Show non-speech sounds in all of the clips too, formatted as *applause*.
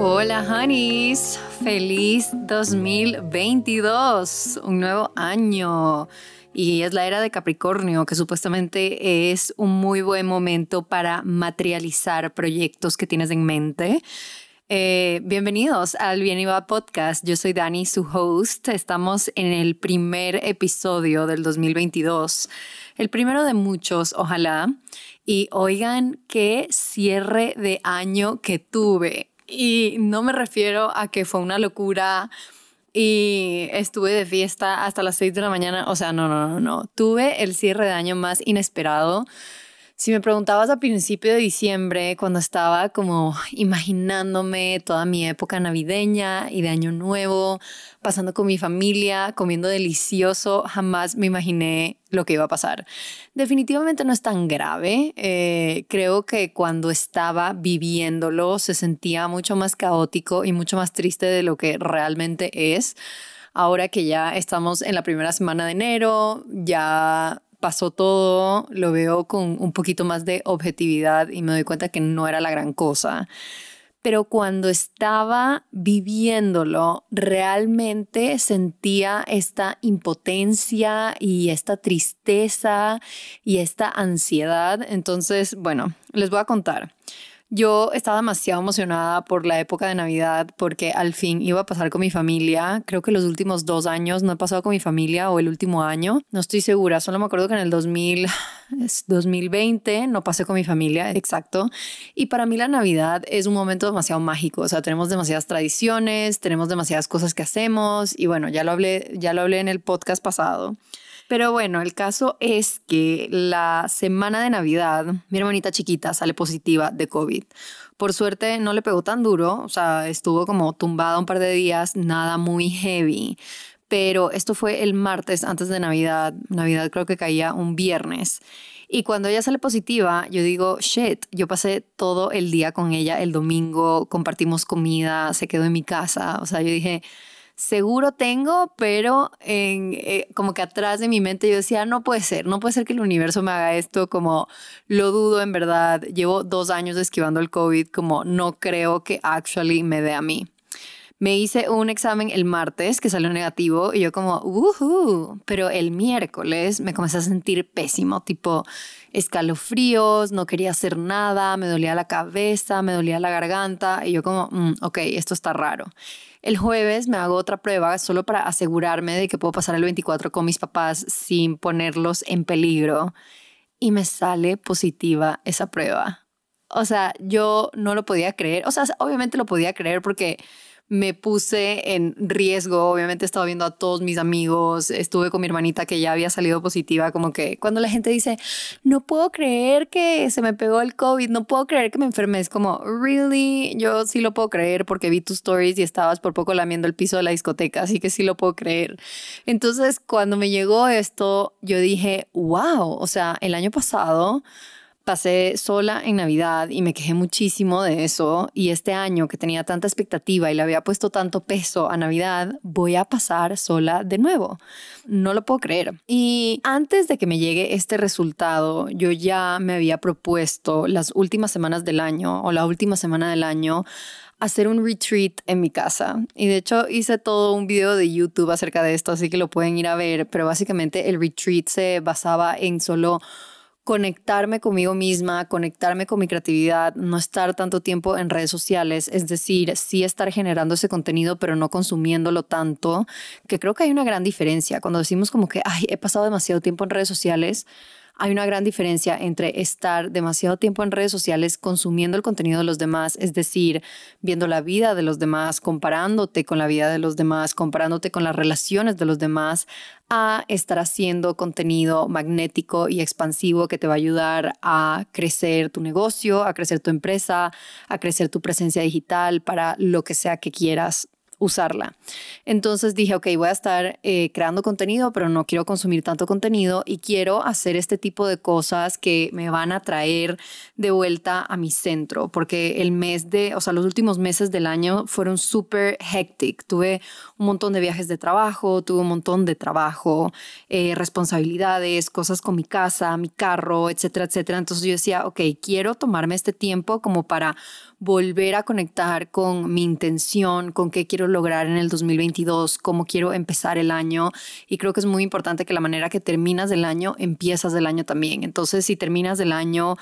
Hola, honeys. Feliz 2022. Un nuevo año. Y es la era de Capricornio, que supuestamente es un muy buen momento para materializar proyectos que tienes en mente. Eh, bienvenidos al Bien y Va Podcast. Yo soy Dani, su host. Estamos en el primer episodio del 2022. El primero de muchos, ojalá. Y oigan qué cierre de año que tuve. Y no me refiero a que fue una locura y estuve de fiesta hasta las 6 de la mañana. O sea, no, no, no, no. Tuve el cierre de año más inesperado si me preguntabas a principio de diciembre, cuando estaba como imaginándome toda mi época navideña y de año nuevo, pasando con mi familia, comiendo delicioso, jamás me imaginé lo que iba a pasar. Definitivamente no es tan grave. Eh, creo que cuando estaba viviéndolo se sentía mucho más caótico y mucho más triste de lo que realmente es. Ahora que ya estamos en la primera semana de enero, ya pasó todo, lo veo con un poquito más de objetividad y me doy cuenta que no era la gran cosa. Pero cuando estaba viviéndolo, realmente sentía esta impotencia y esta tristeza y esta ansiedad. Entonces, bueno, les voy a contar. Yo estaba demasiado emocionada por la época de Navidad porque al fin iba a pasar con mi familia. Creo que los últimos dos años no he pasado con mi familia o el último año. No estoy segura. Solo me acuerdo que en el 2000, 2020 no pasé con mi familia, exacto. Y para mí la Navidad es un momento demasiado mágico. O sea, tenemos demasiadas tradiciones, tenemos demasiadas cosas que hacemos y bueno, ya lo hablé, ya lo hablé en el podcast pasado. Pero bueno, el caso es que la semana de Navidad, mi hermanita chiquita sale positiva de COVID. Por suerte no le pegó tan duro, o sea, estuvo como tumbada un par de días, nada muy heavy. Pero esto fue el martes antes de Navidad. Navidad creo que caía un viernes. Y cuando ella sale positiva, yo digo, shit, yo pasé todo el día con ella el domingo, compartimos comida, se quedó en mi casa. O sea, yo dije, seguro tengo, pero en, eh, como que atrás de mi mente yo decía, no puede ser, no puede ser que el universo me haga esto, como lo dudo en verdad, llevo dos años esquivando el COVID, como no creo que actually me dé a mí. Me hice un examen el martes que salió negativo y yo como, pero el miércoles me comencé a sentir pésimo, tipo escalofríos, no quería hacer nada, me dolía la cabeza, me dolía la garganta y yo como, mm, ok, esto está raro. El jueves me hago otra prueba solo para asegurarme de que puedo pasar el 24 con mis papás sin ponerlos en peligro y me sale positiva esa prueba. O sea, yo no lo podía creer. O sea, obviamente lo podía creer porque me puse en riesgo. Obviamente estaba viendo a todos mis amigos, estuve con mi hermanita que ya había salido positiva, como que cuando la gente dice, no puedo creer que se me pegó el COVID, no puedo creer que me enfermé, es como, really, yo sí lo puedo creer porque vi tus stories y estabas por poco lamiendo el piso de la discoteca, así que sí lo puedo creer. Entonces, cuando me llegó esto, yo dije, wow, o sea, el año pasado pasé sola en Navidad y me quejé muchísimo de eso. Y este año que tenía tanta expectativa y le había puesto tanto peso a Navidad, voy a pasar sola de nuevo. No lo puedo creer. Y antes de que me llegue este resultado, yo ya me había propuesto las últimas semanas del año o la última semana del año hacer un retreat en mi casa. Y de hecho hice todo un video de YouTube acerca de esto, así que lo pueden ir a ver. Pero básicamente el retreat se basaba en solo conectarme conmigo misma, conectarme con mi creatividad, no estar tanto tiempo en redes sociales, es decir, sí estar generando ese contenido, pero no consumiéndolo tanto, que creo que hay una gran diferencia. Cuando decimos como que, ay, he pasado demasiado tiempo en redes sociales, hay una gran diferencia entre estar demasiado tiempo en redes sociales consumiendo el contenido de los demás, es decir, viendo la vida de los demás, comparándote con la vida de los demás, comparándote con las relaciones de los demás, a estar haciendo contenido magnético y expansivo que te va a ayudar a crecer tu negocio, a crecer tu empresa, a crecer tu presencia digital para lo que sea que quieras usarla. Entonces dije, ok, voy a estar eh, creando contenido, pero no quiero consumir tanto contenido y quiero hacer este tipo de cosas que me van a traer de vuelta a mi centro, porque el mes de, o sea, los últimos meses del año fueron súper hectic. Tuve un montón de viajes de trabajo, tuve un montón de trabajo, eh, responsabilidades, cosas con mi casa, mi carro, etcétera, etcétera. Entonces yo decía, ok, quiero tomarme este tiempo como para volver a conectar con mi intención, con qué quiero lograr en el 2022, cómo quiero empezar el año. Y creo que es muy importante que la manera que terminas el año, empiezas el año también. Entonces, si terminas el año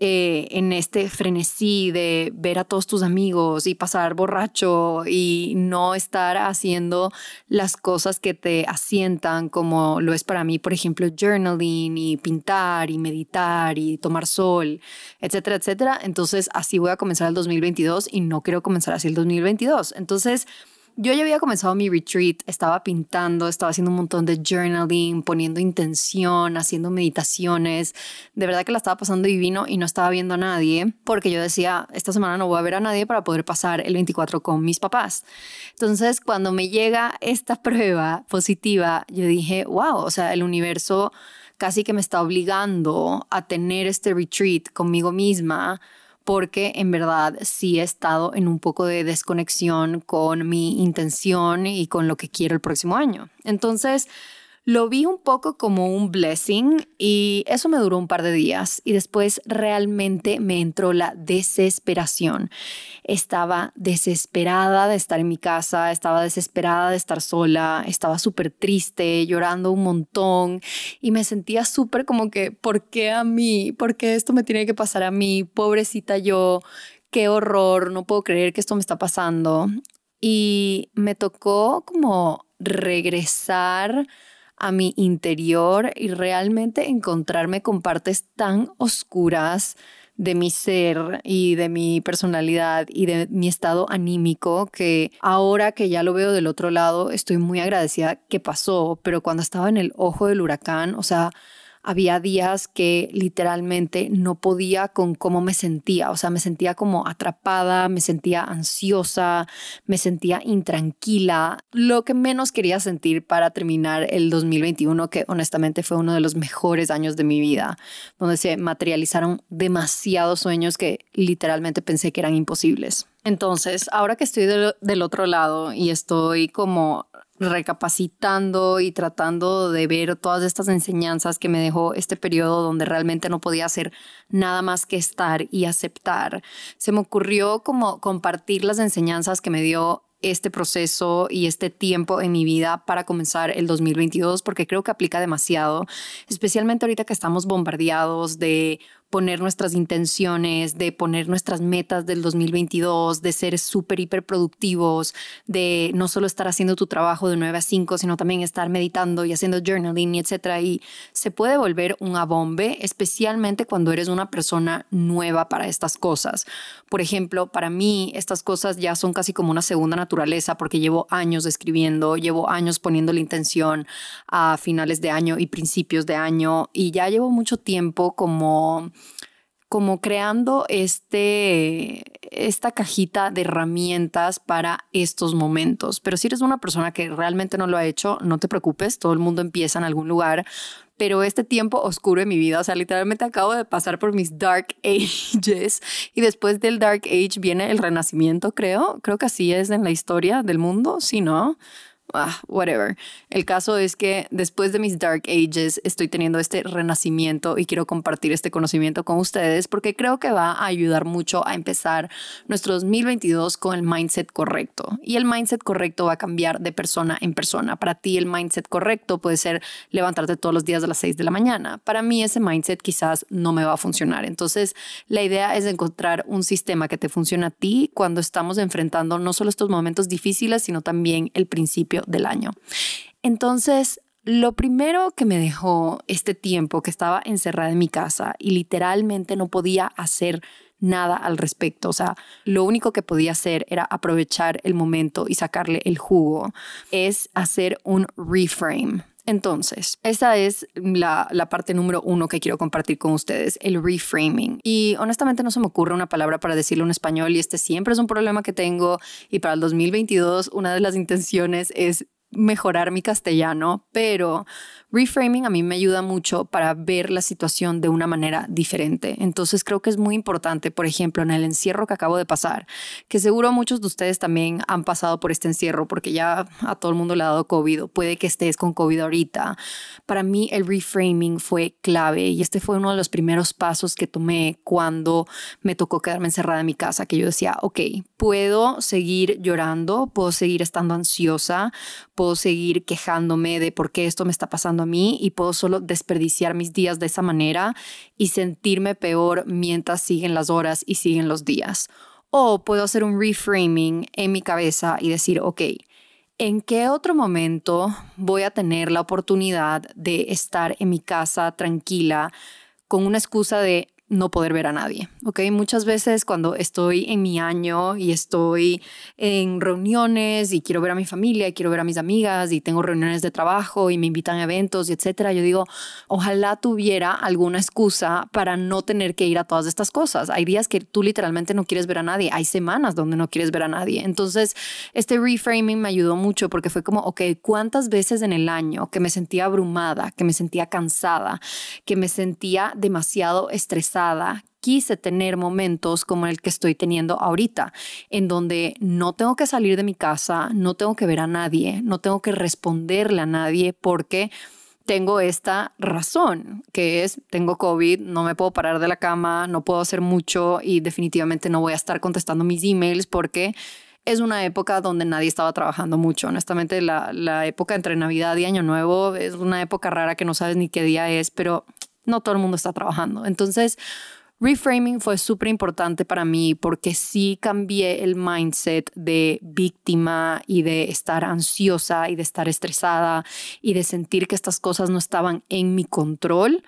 eh, en este frenesí de ver a todos tus amigos y pasar borracho y no estar haciendo las cosas que te asientan como lo es para mí, por ejemplo, journaling y pintar y meditar y tomar sol, etcétera, etcétera. Entonces así voy a comenzar el 2022 y no quiero comenzar así el 2022. Entonces yo ya había comenzado mi retreat, estaba pintando, estaba haciendo un montón de journaling, poniendo intención, haciendo meditaciones. De verdad que la estaba pasando divino y no estaba viendo a nadie porque yo decía, esta semana no voy a ver a nadie para poder pasar el 24 con mis papás. Entonces, cuando me llega esta *laughs* prueba positiva, yo dije, wow, o sea, el universo casi que me está obligando a tener este retreat conmigo misma porque en verdad sí he estado en un poco de desconexión con mi intención y con lo que quiero el próximo año. Entonces, lo vi un poco como un blessing y eso me duró un par de días y después realmente me entró la desesperación. Estaba desesperada de estar en mi casa, estaba desesperada de estar sola, estaba súper triste, llorando un montón y me sentía súper como que, ¿por qué a mí? ¿Por qué esto me tiene que pasar a mí? Pobrecita yo, qué horror, no puedo creer que esto me está pasando. Y me tocó como regresar a mi interior y realmente encontrarme con partes tan oscuras de mi ser y de mi personalidad y de mi estado anímico que ahora que ya lo veo del otro lado estoy muy agradecida que pasó, pero cuando estaba en el ojo del huracán, o sea, había días que literalmente no podía con cómo me sentía, o sea, me sentía como atrapada, me sentía ansiosa, me sentía intranquila, lo que menos quería sentir para terminar el 2021, que honestamente fue uno de los mejores años de mi vida, donde se materializaron demasiados sueños que literalmente pensé que eran imposibles. Entonces, ahora que estoy del, otro lado y estoy como recapacitando y tratando de ver todas estas enseñanzas que me dejó este periodo donde realmente no podía hacer nada más que estar y aceptar. Se me ocurrió como compartir las enseñanzas que me dio este proceso y este tiempo en mi vida para comenzar el 2022 porque creo que aplica demasiado, especialmente ahorita que estamos bombardeados de poner nuestras intenciones, de poner nuestras metas del 2022, de ser súper, hiper productivos, de no solo estar haciendo tu trabajo de 9 a 5, sino también estar meditando y haciendo journaling, etcétera. Y se puede volver un abombe, especialmente cuando eres una persona nueva para estas cosas. Por ejemplo, para mí estas cosas ya son casi como una segunda naturaleza porque llevo años escribiendo, llevo años poniendo la intención a finales de año y principios de año y ya llevo mucho tiempo como como creando este, esta cajita de herramientas para estos momentos. Pero si eres una persona que realmente no lo ha hecho, no te preocupes, todo el mundo empieza en algún lugar. Pero este tiempo oscuro en mi vida, o sea, literalmente acabo de pasar por mis dark *laughs* ages y después del dark age viene el renacimiento, creo. Creo que así es en la historia del mundo, si no ah, whatever. El caso es que después de mis dark ages estoy teniendo este renacimiento y quiero compartir este conocimiento con ustedes porque creo que va a ayudar mucho a empezar nuestro 2022 con el mindset correcto. Y el mindset correcto va a cambiar de persona en persona. Para ti el mindset correcto puede ser levantarte todos los días a las 6 de la mañana. Para mí ese mindset quizás no me va a funcionar. Entonces la idea es encontrar un sistema que te funcione a ti cuando estamos enfrentando no solo estos momentos difíciles, sino también el principio del año. Entonces, lo primero que me dejó este tiempo que estaba encerrada en mi casa y literalmente no podía hacer nada al respecto. O sea, lo único que podía hacer era aprovechar el momento y sacarle el jugo. Es hacer un reframe. Entonces, esa es la, la, parte número uno que quiero compartir con ustedes, el reframing. Y honestamente no se me ocurre una palabra para decirlo en español y este siempre es un problema que tengo y para el 2022 una de las intenciones es mejorar mi castellano, pero reframing a mí me ayuda mucho para ver la situación de una manera diferente. Entonces creo que es muy importante, por ejemplo, en el encierro que acabo de pasar, que seguro muchos de ustedes también han pasado por este encierro porque ya a todo el mundo le ha dado COVID o puede que estés con COVID ahorita. Para mí el reframing fue clave y este fue uno de los primeros pasos que tomé cuando me tocó quedarme encerrada en mi casa, que yo decía, ok, puedo seguir llorando, puedo seguir estando ansiosa, puedo seguir quejándome de por qué esto me está pasando a mí y puedo solo desperdiciar mis días de esa manera y sentirme peor mientras siguen las horas y siguen los días. O puedo hacer un reframing en mi cabeza y decir, ok, ¿en qué otro momento voy a tener la oportunidad de estar en mi casa tranquila con una excusa de no poder ver a nadie, ¿ok? Muchas veces cuando estoy en mi año y estoy en reuniones y quiero ver a mi familia y quiero ver a mis amigas y tengo reuniones de trabajo y me invitan a eventos y etcétera, yo digo, ojalá tuviera alguna excusa para no tener que ir a todas estas cosas. Hay días que tú literalmente no quieres ver a nadie, hay semanas donde no quieres ver a nadie. Entonces, este reframing me ayudó mucho porque fue como, ok, ¿cuántas veces en el año que me sentía abrumada, que me sentía cansada, que me sentía demasiado estresada? Quise tener momentos como el que estoy teniendo ahorita, en donde no tengo que salir de mi casa, no tengo que ver a nadie, no tengo que responderle a nadie porque tengo esta razón, que es, tengo COVID, no me puedo parar de la cama, no puedo hacer mucho y definitivamente no voy a estar contestando mis emails porque es una época donde nadie estaba trabajando mucho. Honestamente, la, la época entre Navidad y Año Nuevo es una época rara que no sabes ni qué día es, pero no todo el mundo está trabajando. Entonces, reframing fue súper importante para mí porque sí cambié el mindset de víctima y de estar ansiosa y de estar estresada y de sentir que estas cosas no estaban en mi control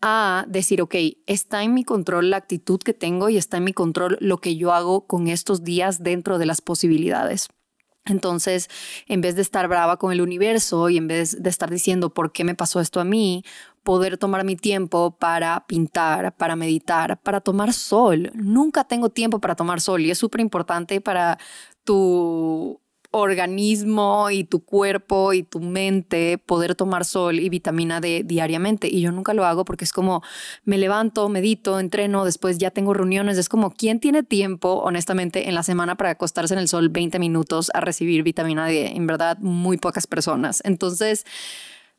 a decir, ok, está en mi control la actitud que tengo y está en mi control lo que yo hago con estos días dentro de las posibilidades. Entonces, en vez de estar brava con el universo y en vez de estar diciendo por qué me pasó esto a mí, poder tomar mi tiempo para pintar, para meditar, para tomar sol. Nunca tengo tiempo para tomar sol y es súper importante para tu organismo y tu cuerpo y tu mente poder tomar sol y vitamina D diariamente. Y yo nunca lo hago porque es como me levanto, medito, entreno, después ya tengo reuniones. Es como, ¿quién tiene tiempo, honestamente, en la semana para acostarse en el sol 20 minutos a recibir vitamina D? En verdad, muy pocas personas. Entonces,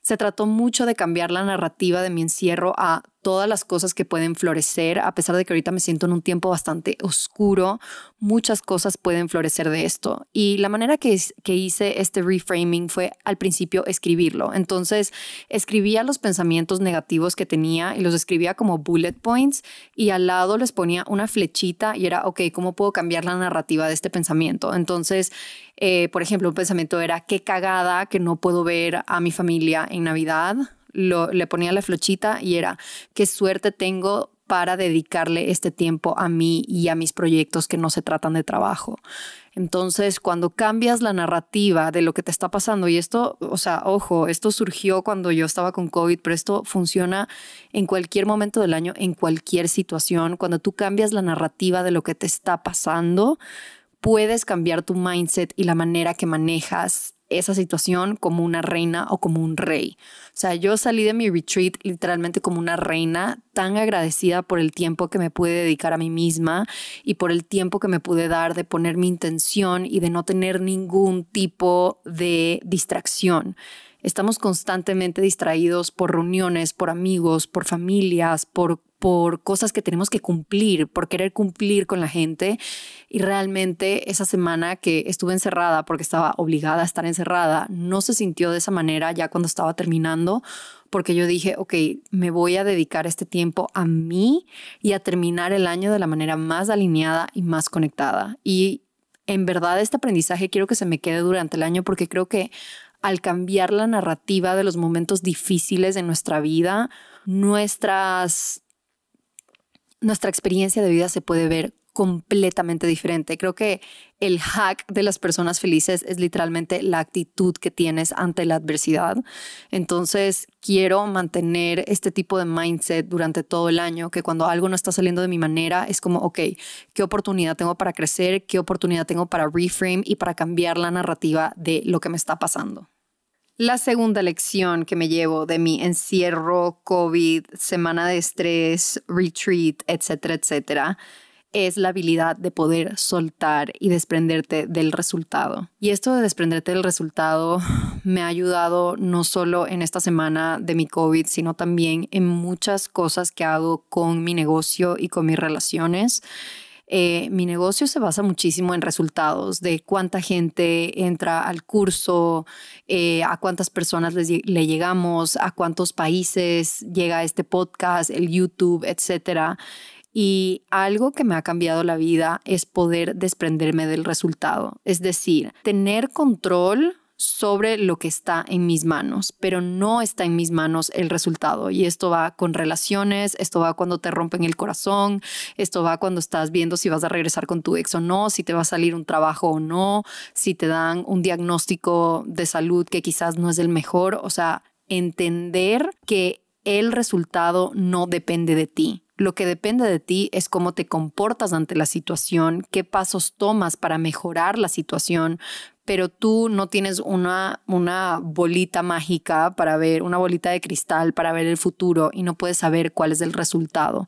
se trató mucho de cambiar la narrativa de mi encierro a todas las cosas que pueden florecer, a pesar de que ahorita me siento en un tiempo bastante oscuro, muchas cosas pueden florecer de esto. Y la manera que, que hice este reframing fue al principio escribirlo. Entonces, escribía los pensamientos negativos que tenía y los escribía como bullet points y al lado les ponía una flechita y era, ok, ¿cómo puedo cambiar la narrativa de este pensamiento? Entonces, eh, por ejemplo, un pensamiento era, qué cagada que no puedo ver a mi familia en Navidad le ponía la flochita y era, qué suerte tengo para dedicarle este tiempo a mí y a mis proyectos que no se tratan de trabajo. Entonces, cuando cambias la narrativa de lo que te está pasando, y esto, o sea, ojo, esto surgió cuando yo estaba con COVID, pero esto funciona en cualquier momento del año, en cualquier situación, cuando tú cambias la narrativa de lo que te está pasando, puedes cambiar tu mindset y la manera que manejas esa situación como una reina o como un rey. O sea, yo salí de mi retreat literalmente como una reina, tan agradecida por el tiempo que me pude dedicar a mí misma y por el tiempo que me pude dar de poner mi intención y de no tener ningún tipo de distracción. Estamos constantemente distraídos por reuniones, por amigos, por familias, por por cosas que tenemos que cumplir, por querer cumplir con la gente. Y realmente esa semana que estuve encerrada, porque estaba obligada a estar encerrada, no se sintió de esa manera ya cuando estaba terminando, porque yo dije, ok, me voy a dedicar este tiempo a mí y a terminar el año de la manera más alineada y más conectada. Y en verdad este aprendizaje quiero que se me quede durante el año porque creo que al cambiar la narrativa de los momentos difíciles de nuestra vida, nuestras nuestra experiencia de vida se puede ver completamente diferente. Creo que el hack de las personas felices es literalmente la actitud que tienes ante la adversidad. Entonces, quiero mantener este tipo de mindset durante todo el año, que cuando algo no está saliendo de mi manera, es como, ok, ¿qué oportunidad tengo para crecer? ¿Qué oportunidad tengo para reframe y para cambiar la narrativa de lo que me está pasando? La segunda lección que me llevo de mi encierro, COVID, semana de estrés, retreat, etcétera, etcétera, es la habilidad de poder soltar y desprenderte del resultado. Y esto de desprenderte del resultado *sighs* me ha ayudado no solo en esta semana de mi COVID, sino también en muchas cosas que hago con mi negocio y con mis relaciones. Eh, mi negocio se basa muchísimo en resultados de cuánta gente entra al curso, eh, a cuántas personas le llegamos, a cuántos países llega este podcast, el YouTube, etcétera. Y algo que me ha cambiado la vida es poder desprenderme del resultado, es decir, tener control sobre lo que está en mis manos, pero no está en mis manos el resultado. Y esto va con relaciones, esto va cuando te rompen el corazón, esto va cuando estás viendo si vas a regresar con tu ex o no, si te va a salir un trabajo o no, si te dan un diagnóstico de salud que quizás no es el mejor. O sea, entender que el resultado no depende de ti. Lo que depende de ti es cómo te comportas ante la situación, qué pasos tomas para mejorar la situación, pero tú no tienes una, una bolita mágica para ver, una bolita de cristal para ver el futuro y no puedes saber cuál es el resultado.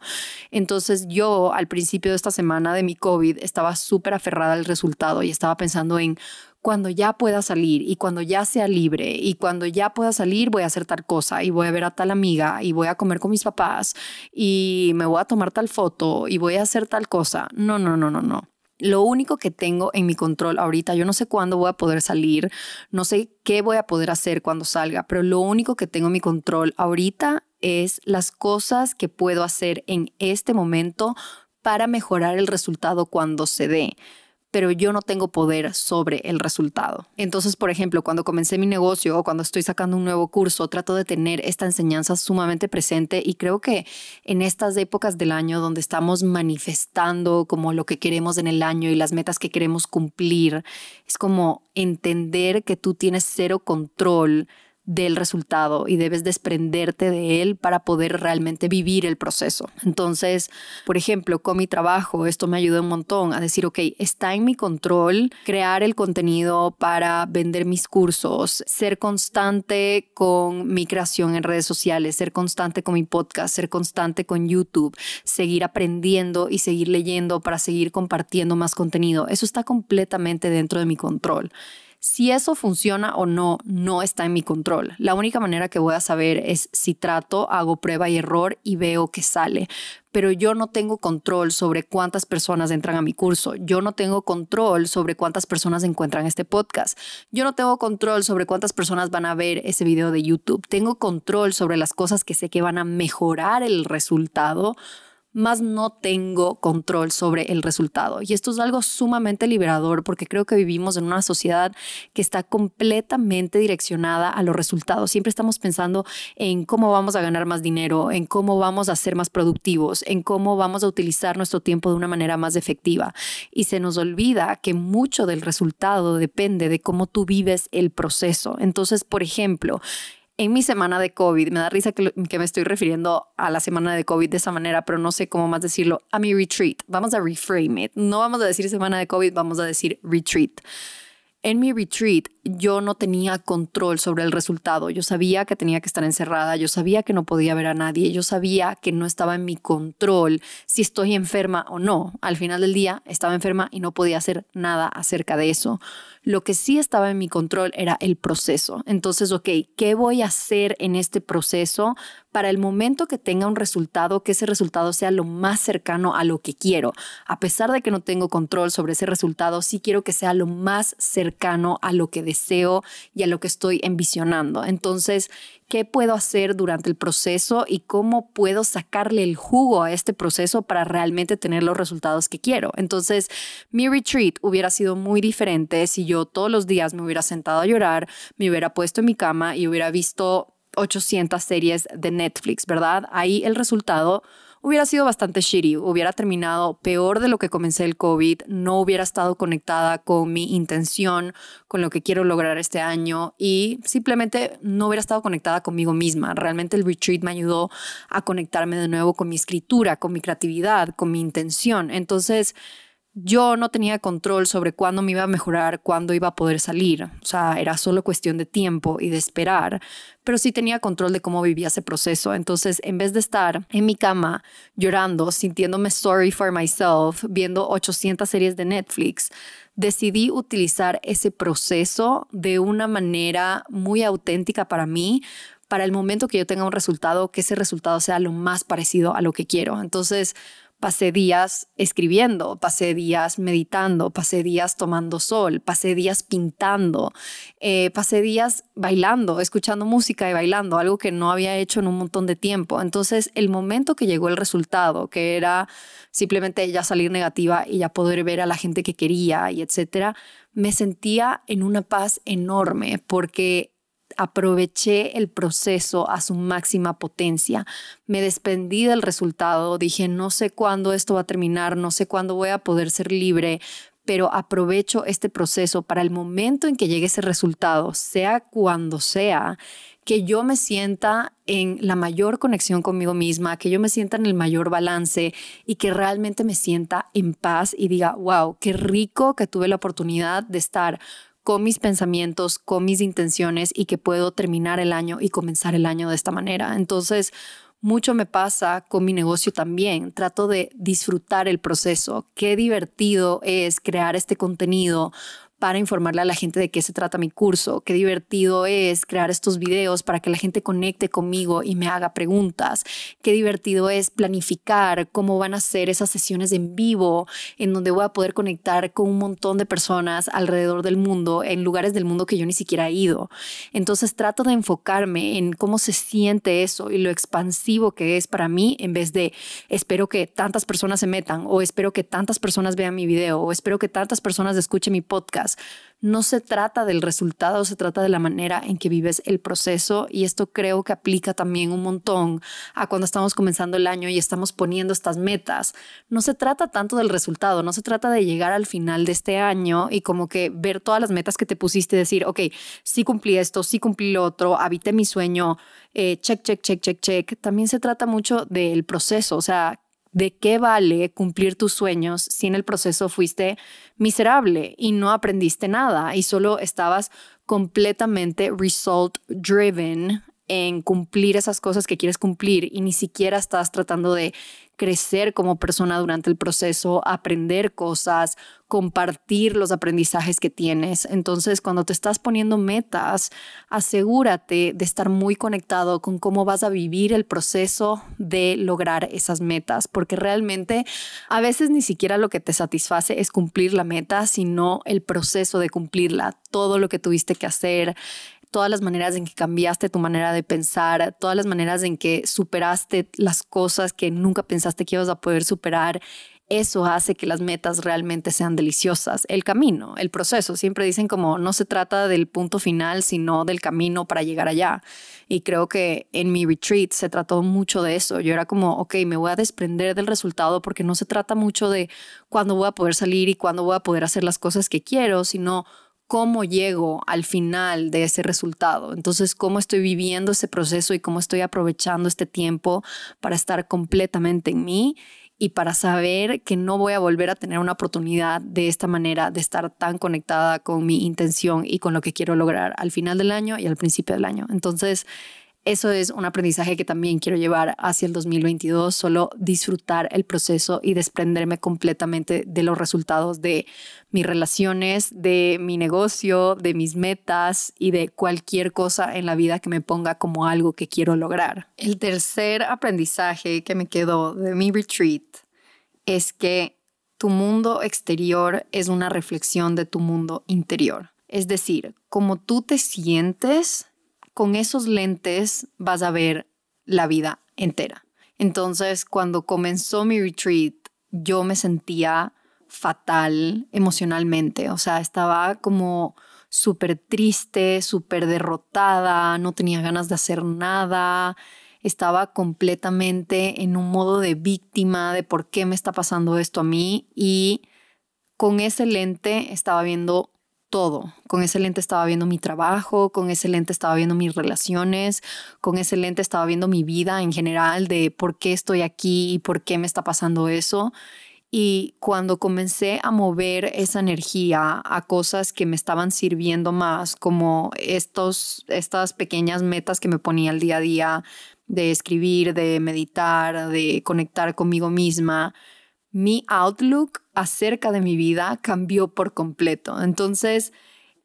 Entonces yo al principio de esta semana de mi COVID estaba súper aferrada al resultado y estaba pensando en cuando ya pueda salir y cuando ya sea libre y cuando ya pueda salir voy a hacer tal cosa y voy a ver a tal amiga y voy a comer con mis papás y me voy a tomar tal foto y voy a hacer tal cosa. No, no, no, no, no. Lo único que tengo en mi control ahorita, yo no sé cuándo voy a poder salir, no sé qué voy a poder hacer cuando salga, pero lo único que tengo en mi control ahorita es las cosas que puedo hacer en este momento para mejorar el resultado cuando se dé pero yo no tengo poder sobre el resultado. Entonces, por ejemplo, cuando comencé mi negocio o cuando estoy sacando un nuevo curso, trato de tener esta enseñanza sumamente presente y creo que en estas épocas del año donde estamos manifestando como lo que queremos en el año y las metas que queremos cumplir, es como entender que tú tienes cero control del resultado y debes desprenderte de él para poder realmente vivir el proceso. Entonces, por ejemplo, con mi trabajo, esto me ayuda un montón a decir, ok, está en mi control crear el contenido para vender mis cursos, ser constante con mi creación en redes sociales, ser constante con mi podcast, ser constante con YouTube, seguir aprendiendo y seguir leyendo para seguir compartiendo más contenido. Eso está completamente dentro de mi control. Si eso funciona o no, no está en mi control. La única manera que voy a saber es si trato, hago prueba y error y veo que sale. Pero yo no tengo control sobre cuántas personas entran a mi curso. Yo no tengo control sobre cuántas personas encuentran este podcast. Yo no tengo control sobre cuántas personas van a ver ese video de YouTube. Tengo control sobre las cosas que sé que van a mejorar el resultado más no tengo control sobre el resultado. Y esto es algo sumamente liberador porque creo que vivimos en una sociedad que está completamente direccionada a los resultados. Siempre estamos pensando en cómo vamos a ganar más dinero, en cómo vamos a ser más productivos, en cómo vamos a utilizar nuestro tiempo de una manera más efectiva. Y se nos olvida que mucho del resultado depende de cómo tú vives el proceso. Entonces, por ejemplo, en mi semana de COVID, me da risa que, me estoy refiriendo a la semana de COVID de esa manera, pero no sé cómo más decirlo, a mi retreat. Vamos a reframe it. No vamos a decir semana de COVID, vamos a decir retreat. En mi retreat yo no tenía control sobre el resultado. Yo sabía que tenía que estar encerrada, yo sabía que no podía ver a nadie, yo sabía que no estaba en mi control si estoy enferma o no. Al final del día estaba enferma y no podía hacer nada acerca de eso. Lo que sí estaba en mi control era el proceso. Entonces, ok, ¿qué voy a hacer en este proceso para el momento que tenga un resultado, que ese resultado sea lo más cercano a lo que quiero? A pesar de que no tengo control sobre ese resultado, sí quiero que sea lo más cercano a lo que deseo y a lo que estoy envisionando. Entonces, ¿qué puedo hacer durante el proceso y cómo puedo sacarle el jugo a este proceso para realmente tener los resultados que quiero? Entonces, mi retreat hubiera sido muy diferente si yo todos los días me hubiera sentado a llorar, me hubiera puesto en mi cama y hubiera visto 800 series de Netflix, ¿verdad? Ahí el resultado hubiera sido bastante shitty, hubiera terminado peor de lo que comencé el COVID, no hubiera estado conectada con mi intención, con lo que quiero lograr este año y simplemente no hubiera estado conectada conmigo misma. Realmente el retreat me ayudó a conectarme de nuevo con mi escritura, con mi creatividad, con mi intención. Entonces, yo no tenía control sobre cuándo me iba a mejorar, cuándo iba a poder salir. O sea, era solo cuestión de tiempo y de esperar, pero sí tenía control de cómo vivía ese proceso. Entonces, en vez de estar en mi cama llorando, sintiéndome sorry for myself, viendo 800 series de Netflix, decidí utilizar ese proceso de una manera muy auténtica para mí para el momento que yo tenga un resultado, que ese resultado sea lo más parecido a lo que quiero. Entonces, Pasé días escribiendo, pasé días meditando, pasé días tomando sol, pasé días pintando, eh, pasé días bailando, escuchando música y bailando, algo que no había hecho en un montón de tiempo. Entonces, el momento que llegó el resultado, que era simplemente ya salir negativa y ya poder ver a la gente que quería y etcétera, me sentía en una paz enorme porque aproveché el proceso a su máxima potencia. Me desprendí del resultado, dije, no sé cuándo esto va a terminar, no sé cuándo voy a poder ser libre, pero aprovecho este proceso para el momento en que llegue ese resultado, sea cuando sea, que yo me sienta en la mayor conexión conmigo misma, que yo me sienta en el mayor balance y que realmente me sienta en paz y diga, wow, qué rico que tuve la oportunidad de estar con mis pensamientos, con mis intenciones y que puedo terminar el año y comenzar el año de esta manera. Entonces, mucho me pasa con mi negocio también. Trato de disfrutar el proceso. Qué divertido es crear este contenido para informarle a la gente de qué se trata mi curso. Qué divertido es crear estos videos para que la gente conecte conmigo y me haga preguntas. Qué divertido es planificar cómo van a ser esas sesiones en vivo en donde voy a poder conectar con un montón de personas alrededor del mundo, en lugares del mundo que yo ni siquiera he ido. Entonces trato de enfocarme en cómo se siente eso y lo expansivo que es para mí en vez de espero que tantas personas se metan o espero que tantas personas vean mi video o espero que tantas personas escuchen mi podcast no se trata del resultado, se trata de la manera en que vives el proceso y esto creo que aplica también un montón a cuando estamos comenzando el año y estamos poniendo estas metas. No se trata tanto del resultado, no se trata de llegar al final de este año y como que ver todas las metas que te pusiste y decir, ok, sí cumplí esto, sí cumplí lo otro, habité mi sueño, eh, check, check, check, check, check. También se trata mucho del proceso, o sea, ¿De qué vale cumplir tus sueños si en el proceso fuiste miserable y no aprendiste nada y solo estabas completamente result driven en cumplir esas cosas que quieres cumplir y ni siquiera estás tratando de crecer como persona durante el proceso, aprender cosas, compartir los aprendizajes que tienes. Entonces, cuando te estás poniendo metas, asegúrate de estar muy conectado con cómo vas a vivir el proceso de lograr esas metas, porque realmente a veces ni siquiera lo que te satisface es cumplir la meta, sino el proceso de cumplirla, todo lo que tuviste que hacer, todas las maneras en que cambiaste tu manera de pensar, todas las maneras en que superaste las cosas que nunca pensaste que ibas a poder superar. Eso hace que las metas realmente sean deliciosas. El camino, el proceso, siempre dicen como no se trata del punto final, sino del camino para llegar allá. Y creo que en mi retreat se trató mucho de eso. Yo era como, ok, me voy a desprender del resultado porque no se trata mucho de cuándo voy a poder salir y cuándo voy a poder hacer las cosas que quiero, sino cómo llego al final de ese resultado. Entonces, cómo estoy viviendo ese proceso y cómo estoy aprovechando este tiempo para estar completamente en mí y para saber que no voy a volver a tener una oportunidad de esta manera de estar tan conectada con mi intención y con lo que quiero lograr al final del año y al principio del año. Entonces, eso es un aprendizaje que también quiero llevar hacia el 2022, solo disfrutar el proceso y desprenderme completamente de los resultados de mis relaciones, de mi negocio, de mis metas y de cualquier cosa en la vida que me ponga como algo que quiero lograr. El tercer aprendizaje que me quedó de mi retreat es que tu mundo exterior es una reflexión de tu mundo interior. Es decir, como tú te sientes con esos lentes vas a ver la vida entera. Entonces, cuando comenzó mi retreat, yo me sentía fatal emocionalmente, o sea, estaba como súper triste, súper derrotada, no tenía ganas de hacer nada, estaba completamente en un modo de víctima de por qué me está pasando esto a mí y con ese lente estaba viendo todo. Con ese lente estaba viendo mi trabajo, con ese lente estaba viendo mis relaciones, con ese lente estaba viendo mi vida en general de por qué estoy aquí y por qué me está pasando eso. Y cuando comencé a mover esa energía a cosas que me estaban sirviendo más, como estos, estas pequeñas metas que me ponía al día a día de escribir, de meditar, de conectar conmigo misma, mi outlook acerca de mi vida cambió por completo. Entonces,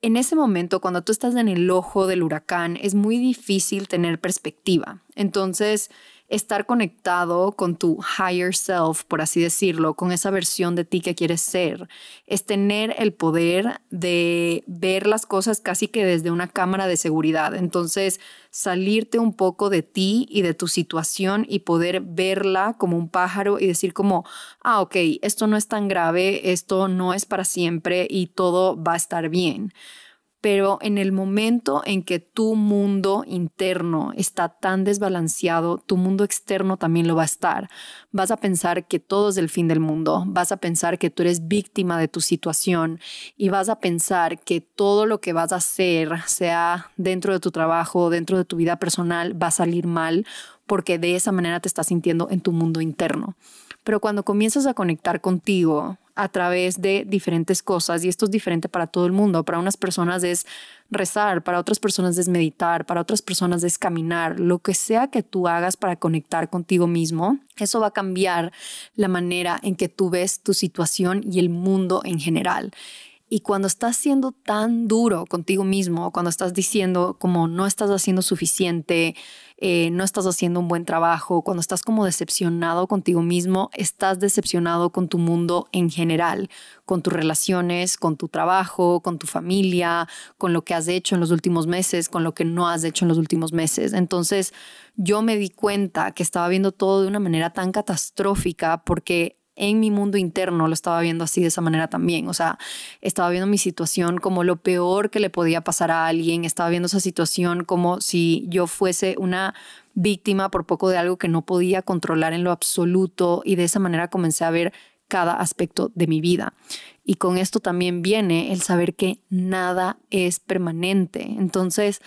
en ese momento, cuando tú estás en el ojo del huracán, es muy difícil tener perspectiva. Entonces, estar conectado con tu higher self, por así decirlo, con esa versión de ti que quieres ser, es tener el poder de ver las cosas casi que desde una cámara de seguridad. Entonces, salirte un poco de ti y de tu situación y poder verla como un pájaro y decir como, ah, ok, esto no es tan grave, esto no es para siempre y todo va a estar bien pero en el momento en que tu mundo interno está tan desbalanceado, tu mundo externo también lo va a estar. Vas a pensar que todo es el fin del mundo, vas a pensar que tú eres víctima de tu situación y vas a pensar que todo lo que vas a hacer, sea dentro de tu trabajo, dentro de tu vida personal, va a salir mal porque de esa manera te estás sintiendo en tu mundo interno. Pero cuando comienzas a conectar contigo a través de diferentes cosas, y esto es diferente para todo el mundo, para unas personas es rezar, para otras personas es meditar, para otras personas es caminar, lo que sea que tú hagas para conectar contigo mismo, eso va a cambiar la manera en que tú ves tu situación y el mundo en general. Y cuando estás siendo tan duro contigo mismo, cuando estás diciendo como no estás haciendo suficiente, eh, no estás haciendo un buen trabajo, cuando estás como decepcionado contigo mismo, estás decepcionado con tu mundo en general, con tus relaciones, con tu trabajo, con tu familia, con lo que has hecho en los últimos meses, con lo que no has hecho en los últimos meses. Entonces yo me di cuenta que estaba viendo todo de una manera tan catastrófica porque en mi mundo interno lo estaba viendo así de esa manera también. O sea, estaba viendo mi situación como lo peor que le podía pasar a alguien, estaba viendo esa situación como si yo fuese una víctima por poco de algo que no podía controlar en lo absoluto y de esa manera comencé a ver cada aspecto de mi vida. Y con esto también viene el saber que nada es permanente. Entonces,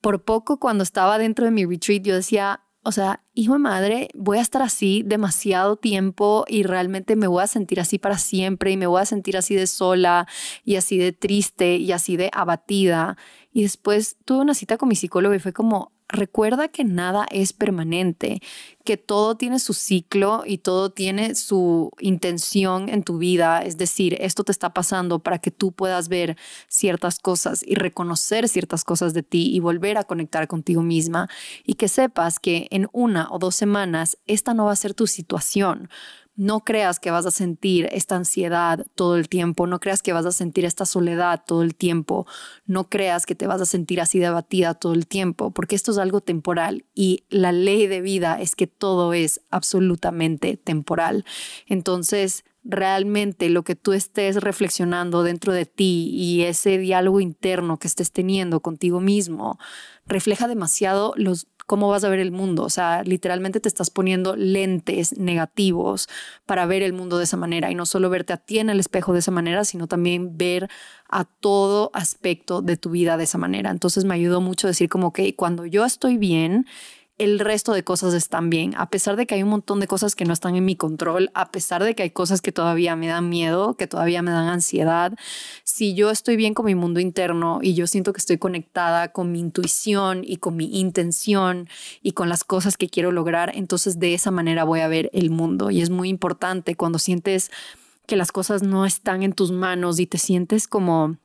por poco cuando estaba dentro de mi retreat, yo decía, o sea, hijo de madre, voy a estar así demasiado tiempo y realmente me voy a sentir así para siempre y me voy a sentir así de sola y así de triste y así de abatida. Y después tuve una cita con mi psicólogo y fue como, recuerda que nada es permanente, que todo tiene su ciclo y todo tiene su intención en tu vida. Es decir, esto te está pasando para que tú puedas ver ciertas cosas y reconocer ciertas cosas de ti y volver a conectar contigo misma y que sepas que en una o dos semanas esta no va a ser tu situación. No creas que vas a sentir esta ansiedad todo el tiempo, no creas que vas a sentir esta soledad todo el tiempo, no creas que te vas a sentir así de abatida todo el tiempo, porque esto es algo temporal y la ley de vida es que todo es absolutamente temporal. Entonces, realmente lo que tú estés reflexionando dentro de ti y ese diálogo interno que estés teniendo contigo mismo refleja demasiado los cómo vas a ver el mundo. O sea, literalmente te estás poniendo lentes negativos para ver el mundo de esa manera y no solo verte a ti en el espejo de esa manera, sino también ver a todo aspecto de tu vida de esa manera. Entonces me ayudó mucho decir como que cuando yo estoy bien, el resto de cosas están bien, a pesar de que hay un montón de cosas que no están en mi control, a pesar de que hay cosas que todavía me dan miedo, que todavía me dan ansiedad, si yo estoy bien con mi mundo interno y yo siento que estoy conectada con mi intuición y con mi intención y con las cosas que quiero lograr, entonces de esa manera voy a ver el mundo. Y es muy importante cuando sientes que las cosas no están en tus manos y te sientes como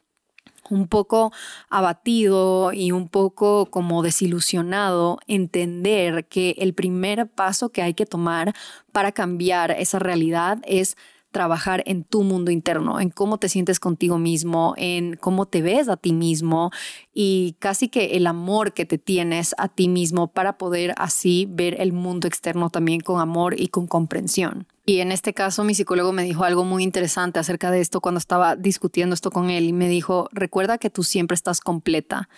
un poco abatido y un poco como desilusionado, entender que el primer paso que hay que tomar para cambiar esa realidad es trabajar en tu mundo interno, en cómo te sientes contigo mismo, en cómo te ves a ti mismo y casi que el amor que te tienes a ti mismo para poder así ver el mundo externo también con amor y con comprensión. Y en este caso mi psicólogo me dijo algo muy interesante acerca de esto cuando estaba discutiendo esto con él y me dijo, recuerda que tú siempre estás completa.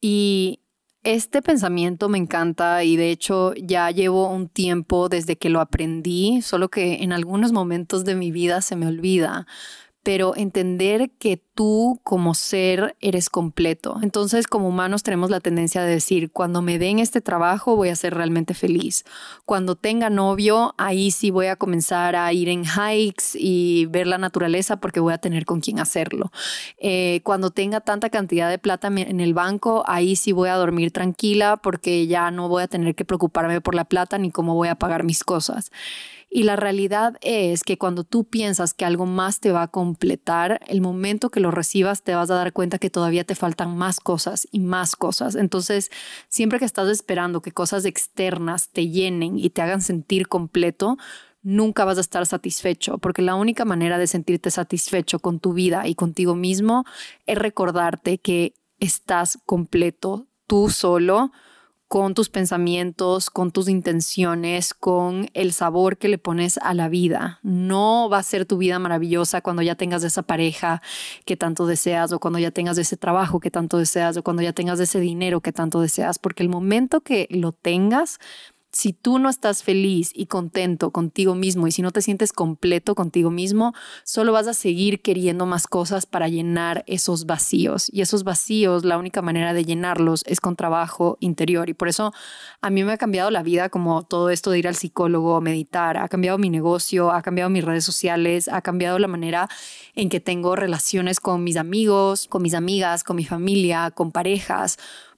Y Este pensamiento me encanta y de hecho ya llevo un tiempo desde que lo aprendí, solo que en algunos momentos de mi vida se me olvida pero entender que tú como ser eres completo. Entonces, como humanos tenemos la tendencia de decir, cuando me den este trabajo voy a ser realmente feliz. Cuando tenga novio, ahí sí voy a comenzar a ir en hikes y ver la naturaleza porque voy a tener con quién hacerlo. Eh, cuando tenga tanta cantidad de plata en el banco, ahí sí voy a dormir tranquila porque ya no voy a tener que preocuparme por la plata ni cómo voy a pagar mis cosas. Y la realidad es que cuando tú piensas que algo más te va a completar, el momento que lo recibas te vas a dar cuenta que todavía te faltan más cosas y más cosas. Entonces, siempre que estás esperando que cosas externas te llenen y te hagan sentir completo, nunca vas a estar satisfecho, porque la única manera de sentirte satisfecho con tu vida y contigo mismo es recordarte que estás completo tú solo con tus pensamientos, con tus intenciones, con el sabor que le pones a la vida. No va a ser tu vida maravillosa cuando ya tengas esa pareja que tanto deseas o cuando ya tengas ese trabajo que tanto deseas o cuando ya tengas ese dinero que tanto deseas, porque el momento que lo tengas, si tú no estás feliz y contento contigo mismo y si no te sientes completo contigo mismo, solo vas a seguir queriendo más cosas para llenar esos vacíos. Y esos vacíos, la única manera de llenarlos es con trabajo interior. Y por eso a mí me ha cambiado la vida como todo esto de ir al psicólogo, meditar, ha cambiado mi negocio, ha cambiado mis redes sociales, ha cambiado la manera en que tengo relaciones con mis amigos, con mis amigas, con mi familia, con parejas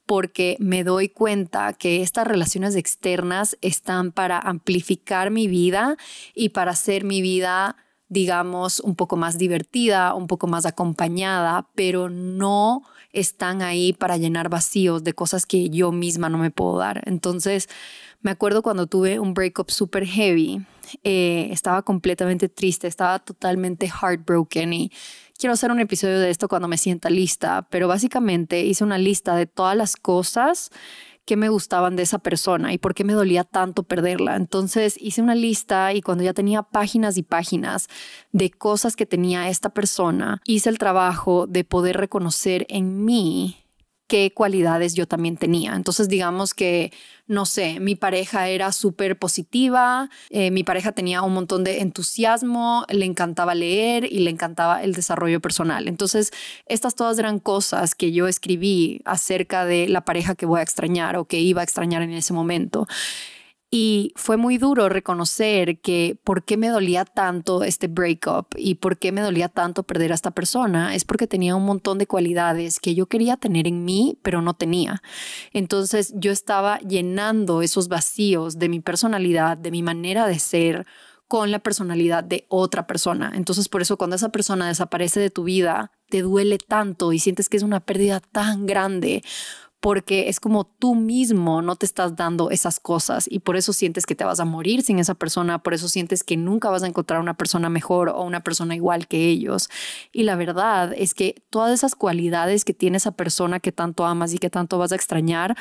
porque me doy cuenta que estas relaciones externas están para amplificar mi vida y para hacer mi vida digamos, un poco más divertida, un poco más acompañada, pero no están ahí para llenar vacíos de cosas que yo misma no me puedo dar. Entonces, me acuerdo cuando tuve un breakup super heavy, eh, estaba completamente triste, estaba totalmente heartbroken y quiero hacer un episodio de esto cuando me sienta lista, pero básicamente hice una lista de todas las cosas que me gustaban de esa persona y por qué me dolía tanto perderla. Entonces hice una lista y cuando ya tenía páginas y páginas de cosas que tenía esta persona, hice el trabajo de poder reconocer en mí qué cualidades yo también tenía. Entonces, digamos que, no sé, mi pareja era súper positiva, eh, mi pareja tenía un montón de entusiasmo, le encantaba leer y le encantaba el desarrollo personal. Entonces, estas todas eran cosas que yo escribí acerca de la pareja que voy a extrañar o que iba a extrañar en ese momento. Y fue muy duro reconocer que por qué me dolía tanto este breakup y por qué me dolía tanto perder a esta persona es porque tenía un montón de cualidades que yo quería tener en mí, pero no tenía. Entonces yo estaba llenando esos vacíos de mi personalidad, de mi manera de ser con la personalidad de otra persona. Entonces por eso cuando esa persona desaparece de tu vida, te duele tanto y sientes que es una pérdida tan grande porque es como tú mismo no te estás dando esas cosas y por eso sientes que te vas a morir sin esa persona, por eso sientes que nunca vas a encontrar una persona mejor o una persona igual que ellos. Y la verdad es que todas esas cualidades que tiene esa persona que tanto amas y que tanto vas a extrañar,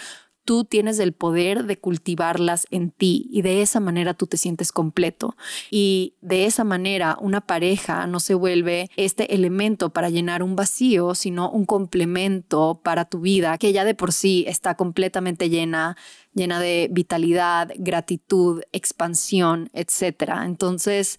tú tienes el poder de cultivarlas en ti y de esa manera tú te sientes completo. Y de esa manera una pareja no se vuelve este elemento para llenar un vacío, sino un complemento para tu vida que ya de por sí está completamente llena llena de vitalidad, gratitud, expansión, etc. Entonces,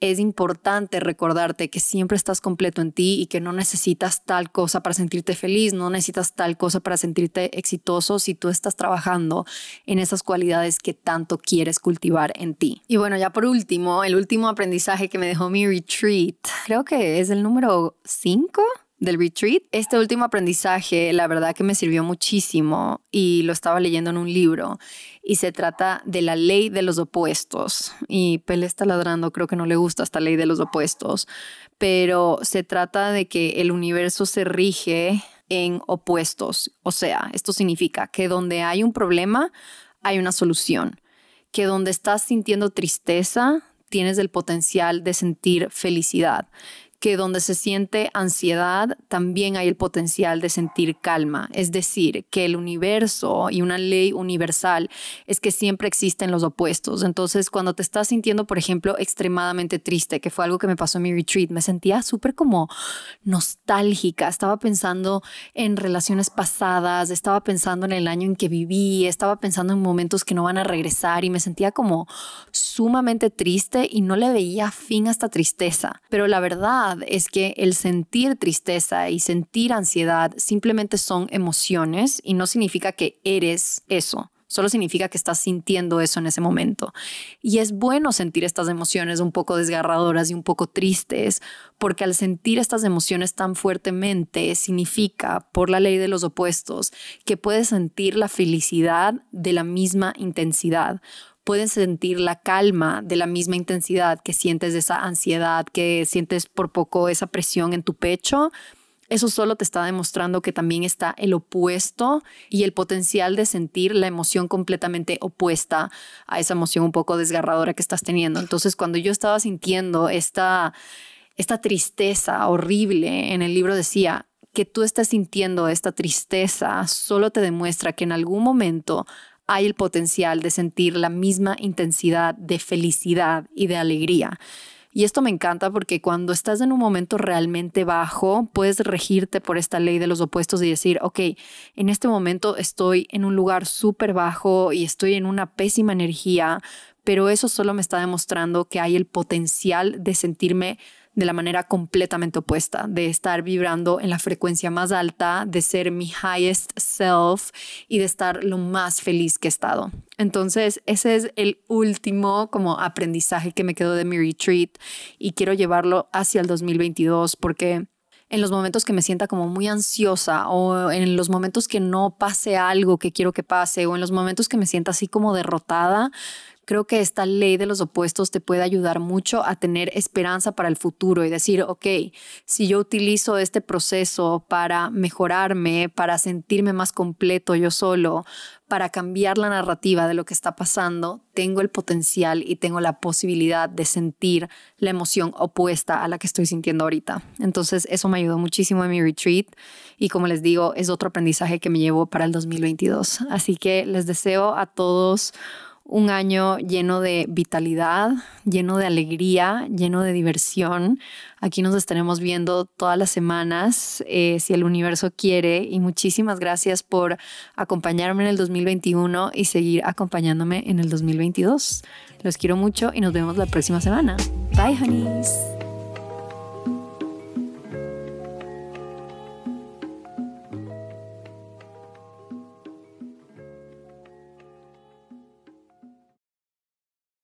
es importante recordarte que siempre estás completo en ti y que no necesitas tal cosa para sentirte feliz, no necesitas tal cosa para sentirte exitoso si tú estás trabajando en esas cualidades que tanto quieres cultivar en ti. Y bueno, ya por último, el último aprendizaje que me dejó mi retreat, creo que es el número 5 del retreat. Este último aprendizaje, la verdad que me sirvió muchísimo y lo estaba leyendo en un libro y se trata de la ley de los opuestos. Y Pele está ladrando, creo que no le gusta esta ley de los opuestos, pero se trata de que el universo se rige en opuestos. O sea, esto significa que donde hay un problema, hay una solución. Que donde estás sintiendo tristeza, tienes el potencial de sentir felicidad que donde se siente ansiedad también hay el potencial de sentir calma. Es decir, que el universo y una ley universal es que siempre existen los opuestos. Entonces, cuando te estás sintiendo, por ejemplo, extremadamente triste, que fue algo que me pasó en mi retreat, me sentía súper como nostálgica. Estaba pensando en relaciones pasadas, estaba pensando en el año en que viví, estaba pensando en momentos que no van a regresar y me sentía como sumamente triste y no le veía fin a esta tristeza. Pero la verdad, es que el sentir tristeza y sentir ansiedad simplemente son emociones y no significa que eres eso. Solo significa que estás sintiendo eso en ese momento. Y es bueno sentir estas emociones un poco desgarradoras y un poco tristes, porque al sentir estas emociones tan fuertemente significa, por la ley de los opuestos, que puedes sentir la felicidad de la misma intensidad puedes sentir la calma de la misma intensidad que sientes esa ansiedad, que sientes por poco esa presión en tu pecho. Eso solo te está demostrando que también está el opuesto y el potencial de sentir la emoción completamente opuesta a esa emoción un poco desgarradora que estás teniendo. Entonces, cuando yo estaba sintiendo esta, esta tristeza horrible, en el libro decía, que tú estés sintiendo esta tristeza solo te demuestra que en algún momento hay el potencial de sentir la misma intensidad de felicidad y de alegría. Y esto me encanta porque cuando estás en un momento realmente bajo, puedes regirte por esta ley de los opuestos y decir, ok, en este momento estoy en un lugar súper bajo y estoy en una pésima energía, pero eso solo me está demostrando que hay el potencial de sentirme de la manera completamente opuesta, de estar vibrando en la frecuencia más alta, de ser mi highest self y de estar lo más feliz que he estado. Entonces, ese es el último como aprendizaje que me quedó de mi retreat y quiero llevarlo hacia el 2022 porque en los momentos que me sienta como muy ansiosa o en los momentos que no pase algo que quiero que pase o en los momentos que me sienta así como derrotada, creo que esta ley de los opuestos te puede ayudar mucho a tener esperanza para el futuro y decir, ok, si yo utilizo este proceso para mejorarme, para sentirme más completo yo solo, para cambiar la narrativa de lo que está pasando, tengo el potencial y tengo la posibilidad de sentir la emoción opuesta a la que estoy sintiendo ahorita. Entonces eso me ayudó muchísimo en mi retreat y como les digo, es otro aprendizaje que me llevo para el 2022. Así que les deseo a todos un año lleno de vitalidad, lleno de alegría, lleno de diversión. Aquí nos estaremos viendo todas las semanas, eh, si el universo quiere. Y muchísimas gracias por acompañarme en el 2021 y seguir acompañándome en el 2022. Los quiero mucho y nos vemos la próxima semana. Bye, honeys.